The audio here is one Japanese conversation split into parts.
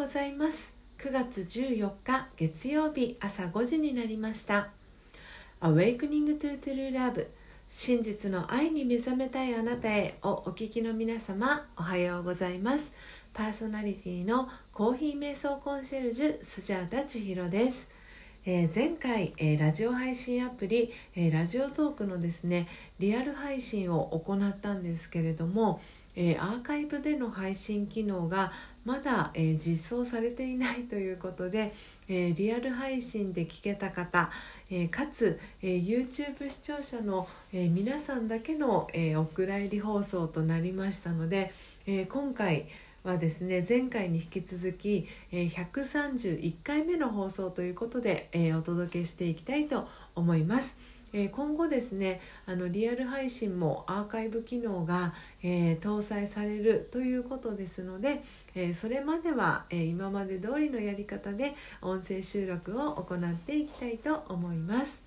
ございます。9月14日月曜日朝5時になりました。Awakening to True Love 真実の愛に目覚めたいあなたへをお聞きの皆様おはようございます。パーソナリティのコーヒー瞑想コンシェルジュスジャータ千尋です。えー、前回、えー、ラジオ配信アプリ、えー、ラジオトークのですねリアル配信を行ったんですけれども、えアーカイブでの配信機能がまだ、え実装されていないということで、えリアル配信で聞けた方、えかつ、え YouTube 視聴者の、え皆さんだけの、えお蔵入り放送となりましたので、え今回はですね前回に引き続き、え131回目の放送ということで、えお届けしていきたいと思います。え今後ですねあのリアル配信もアーカイブ機能が、えー、搭載されるということですので、えー、それまでは、え、今まで通りのやり方で音声収録を行っていきたいと思います。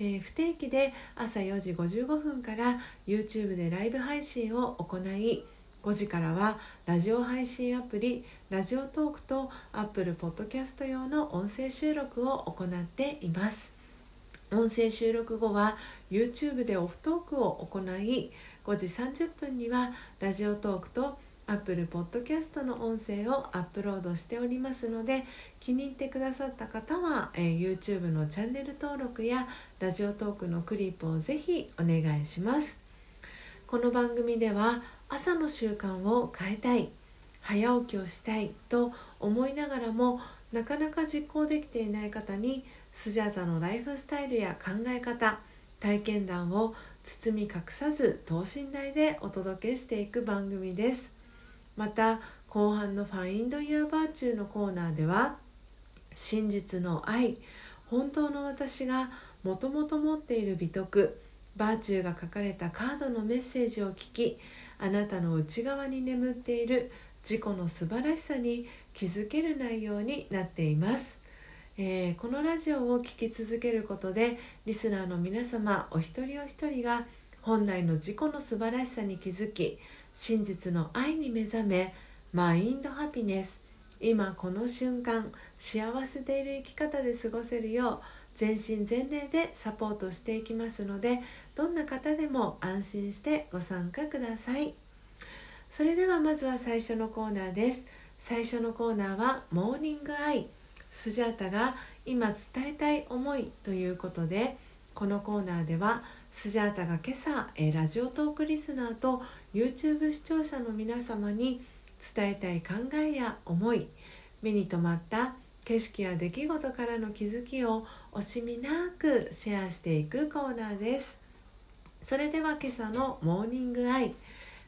え不定期で朝4時55分から YouTube でライブ配信を行い5時からはラジオ配信アプリラジオトークと Apple Podcast 用の音声収録を行っています。音声収録後は YouTube でオフトークを行い5時30分にはラジオトークと Apple Podcast の音声をアップロードしておりますので気に入ってくださった方は、えー、YouTube のチャンネル登録やラジオトークのクリップをぜひお願いします。この番組では朝の習慣を変えたい早起きをしたいと思いながらもなかなか実行できていない方にスジャータのライフスタイルや考え方体験談を包み隠さず等身大でお届けしていく番組です。また後半の「Find Your Virtue」のコーナーでは真実の愛本当の私がもともと持っている美徳バーチューが書かれたカードのメッセージを聞きあなたの内側に眠っている自己の素晴らしさに気づける内容になっています。えー、このラジオを聴き続けることでリスナーの皆様お一人お一人が本来の自己の素晴らしさに気づき真実の愛に目覚めマインドハピネス。今この瞬間幸せでいる生き方で過ごせるよう全身全霊でサポートしていきますのでどんな方でも安心してご参加ください。それではまずは最初のコーナーです。最初のコーナーはモーニングアイ。スジャータが今伝えたい思いということでこのコーナーではスジャータが今朝、ラジオトークリスナーと YouTube 視聴者の皆様に伝えたい考えや思い目に留まった景色や出来事からの気づきを惜しみなくシェアしていくコーナーです。それでは今朝のモーニングアイ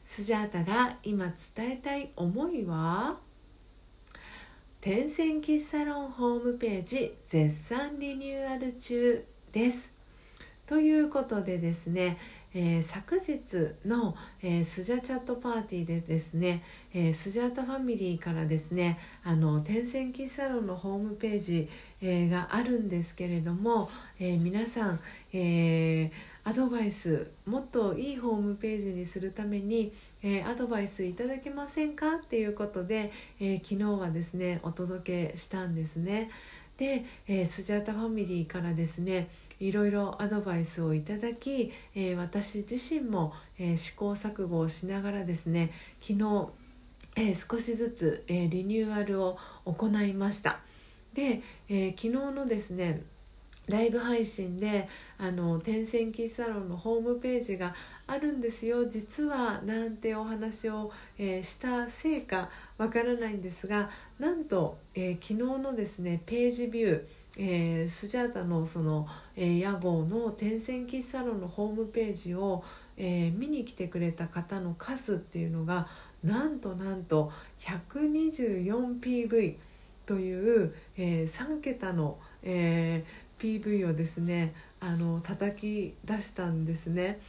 スジャータが今伝えたい思いは？天線喫茶ロンホームページ絶賛リニューアル中です。ということでですね、えー、昨日の、えー、スジャチャットパーティーでですね、えー、スジャータファミリーからですねあの天線喫茶ロンのホームページ、えがあるんですけれども、え皆さん、えーアドバイスもっといいホームページにするために、えー、アドバイスいただけませんか？っていうことで、えー、昨日はですねお届けしたんですね。で、えー、スジャータファミリーからですねいろいろアドバイスをいただき、え私自身も、え試行錯誤をしながらですね昨日、え少しずつ、えリニューアルを行いました。で、え昨日のですねライブ配信であの天線キッサロンのホームページがあるんですよ。実はなんてお話を、えー、したせいかわからないんですがなんと、えー、昨日のですねページビューえー、スジャータのその、えー、屋号の天線喫茶ロンのホームページを、え、見に来てくれた方の数っていうのがなんとなんと 124PV という、えー、3桁の、えー、PV をですねあの叩き出したんですね。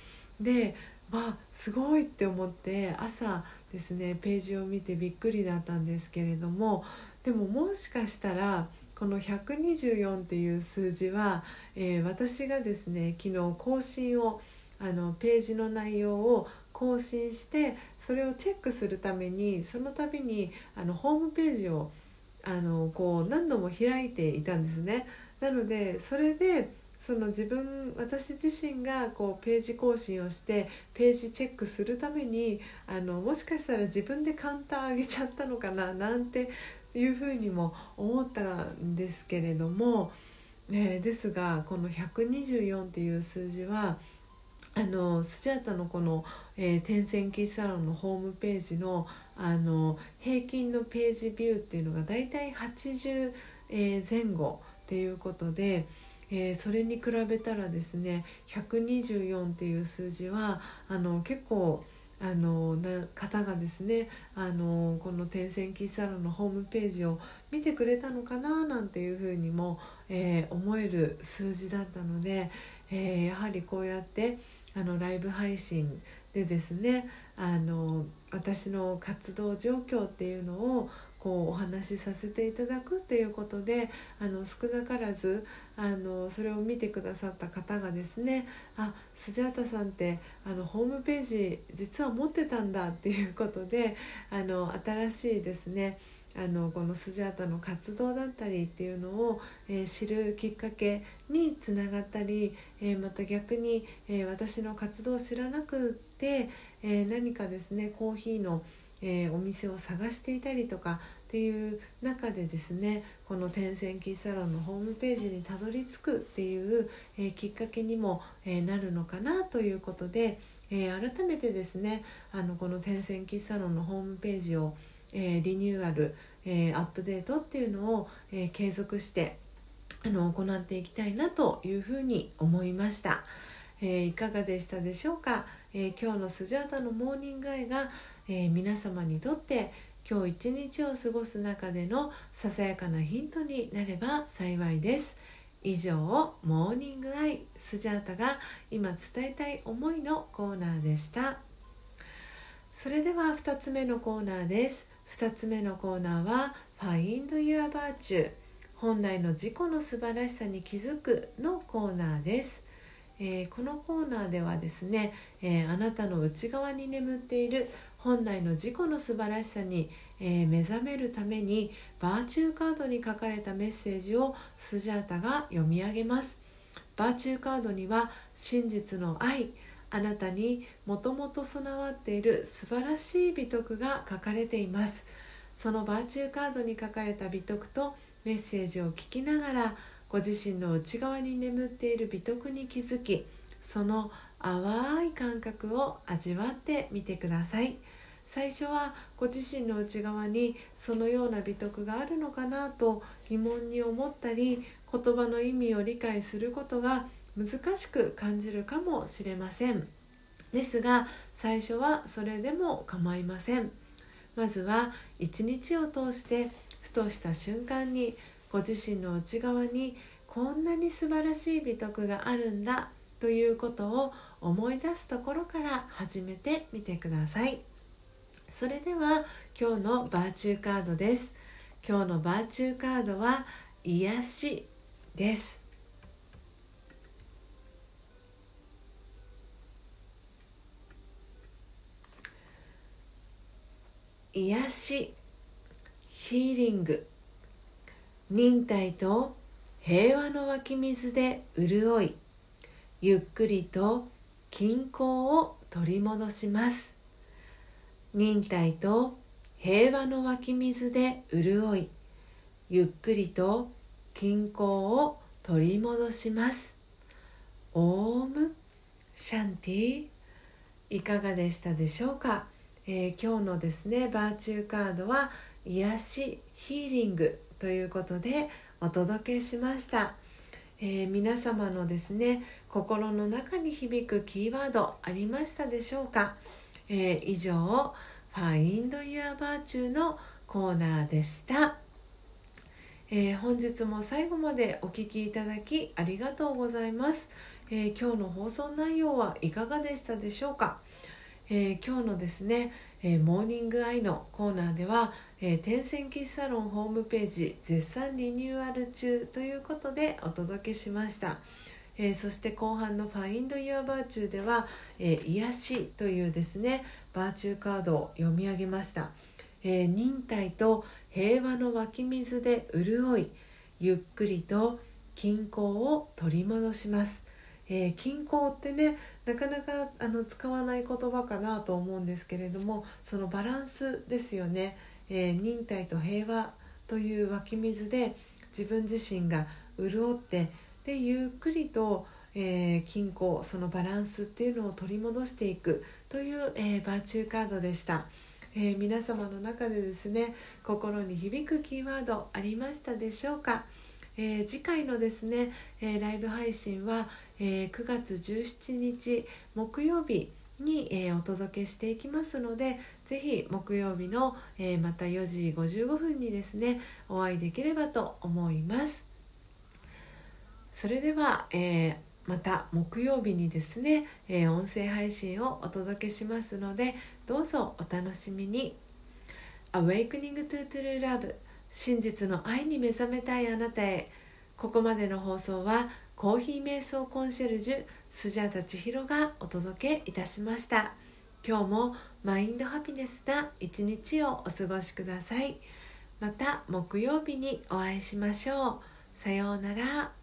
でまあすごいって思って朝ですねページを見てびっくりだったんですけれどもでももしかしたらこの124っていう数字は、えー、私がですね昨日更新をあのページの内容を更新してそれをチェックするためにその度にあのホームページをあのこう何度も開いていたんですね。なのでそれでその自分私自身がこうページ更新をしてページチェックするためにあのもしかしたら自分でカウンター上げちゃったのかななんていうふうにも思ったんですけれども、えー、ですがこの124っていう数字はあのスチャータのこの、えー、天線キッサロンのホームページのあの平均のページビューっていうのがだいたい80、えー、前後っていうことで、えー、それに比べたらですね124っていう数字はあの結構あのな方がですねあのこの天線キッサロンのホームページを見てくれたのかななんていうふうにも、えー、思える数字だったので、えー、やはりこうやってあのライブ配信でですねあの私の活動状況っていうのをこうお話しさせていただくっていうことであの少なからずあのそれを見てくださった方がですねあスジャータさんってあのホームページ実は持ってたんだっていうことであの新しいですねあのこのスジャータの活動だったりっていうのを、えー、知るきっかけにつながったり、えー、また逆に、えー、私の活動を知らなくて、え何かですねコーヒーの、えお店を探していたりとかっていう中でですねこの天線キーサロンのホームページにたどり着くっていう、えきっかけにも、えなるのかなということで、え改めてですねあのこの天線キーサロンのホームページをえ、リニューアル、え、アップデートっていうのを、え、継続してあの行っていきたいなというふうに思いました、えいかがでしたでしょうか、え今日のスジャータのモーニングアイが、え皆様にとって今日一日を過ごす中でのささやかなヒントになれば幸いです。以上モーニングアイスジャータが今伝えたい思いのコーナーでした。それでは2つ目のコーナーです。2つ目のコーナーは「Find Your Virtue」本来の自己の素晴らしさに気づくのコーナーです、えー、このコーナーではですね、えー、あなたの内側に眠っている本来の自己の素晴らしさに、えー、目覚めるためにバーチューカードに書かれたメッセージをスジャータが読み上げます。バーチューカードには真実の愛あなたにもともと備わっている素晴らしい美徳が書かれています。そのバーチューカードに書かれた美徳とメッセージを聞きながらご自身の内側に眠っている美徳に気づきその淡い感覚を味わってみてください。最初はご自身の内側にそのような美徳があるのかなと疑問に思ったり言葉の意味を理解することが難しく感じるかもしれません。ですが最初はそれでも構いません。まずは一日を通してふとした瞬間にご自身の内側にこんなに素晴らしい美徳があるんだということを思い出すところから始めてみてください。それでは今日のバーチューカードです。今日のバーチューカードは癒しです。癒しヒーリング。忍耐と平和の湧き水で潤いゆっくりと均衡を取り戻します。忍耐と平和の湧き水で潤いゆっくりと均衡を取り戻します。オームシャンティいかがでしたでしょうか？えー、今日のですねバーチューカードは癒しヒーリングということでお届けしました、えー、皆様のですね心の中に響くキーワードありましたでしょうか、えー、以上 Find Your Virtue のコーナーでした、えー、本日も最後までお聴きいただきありがとうございます、え今日の放送内容はいかがでしたでしょうか？えー、今日のですね、えー、モーニングアイのコーナーでは、えー、天線キッサロンホームページ絶賛リニューアル中ということでお届けしました、えー、そして後半の「Find Your Virtue」では、えー、癒しというですねバーチューカードを読み上げました、えー、忍耐と平和の湧き水で潤いゆっくりと均衡を取り戻します、えー、均衡ってねなかなかあの使わない言葉かなと思うんですけれどもそのバランスですよね、えー、忍耐と平和という湧き水で自分自身が潤ってでゆっくりと、えー、均衡そのバランスっていうのを取り戻していくという、えー、バーチューカードでした。えー、皆様の中でですね心に響くキーワードありましたでしょうか、え、次回のですね、え、ライブ配信は、え9月17日木曜日に、えお届けしていきますのでぜひ木曜日の、えまた4時55分にですねお会いできればと思いますそれでは、えまた木曜日にですね、え音声配信をお届けしますのでどうぞお楽しみに。Awakening to True Love 真実の愛に目覚めたいあなたへ。ここまでの放送はコーヒー瞑想コンシェルジュスジャータ千尋がお届けいたしました。今日もマインドハピネスな一日をお過ごしください。また木曜日にお会いしましょう。さようなら。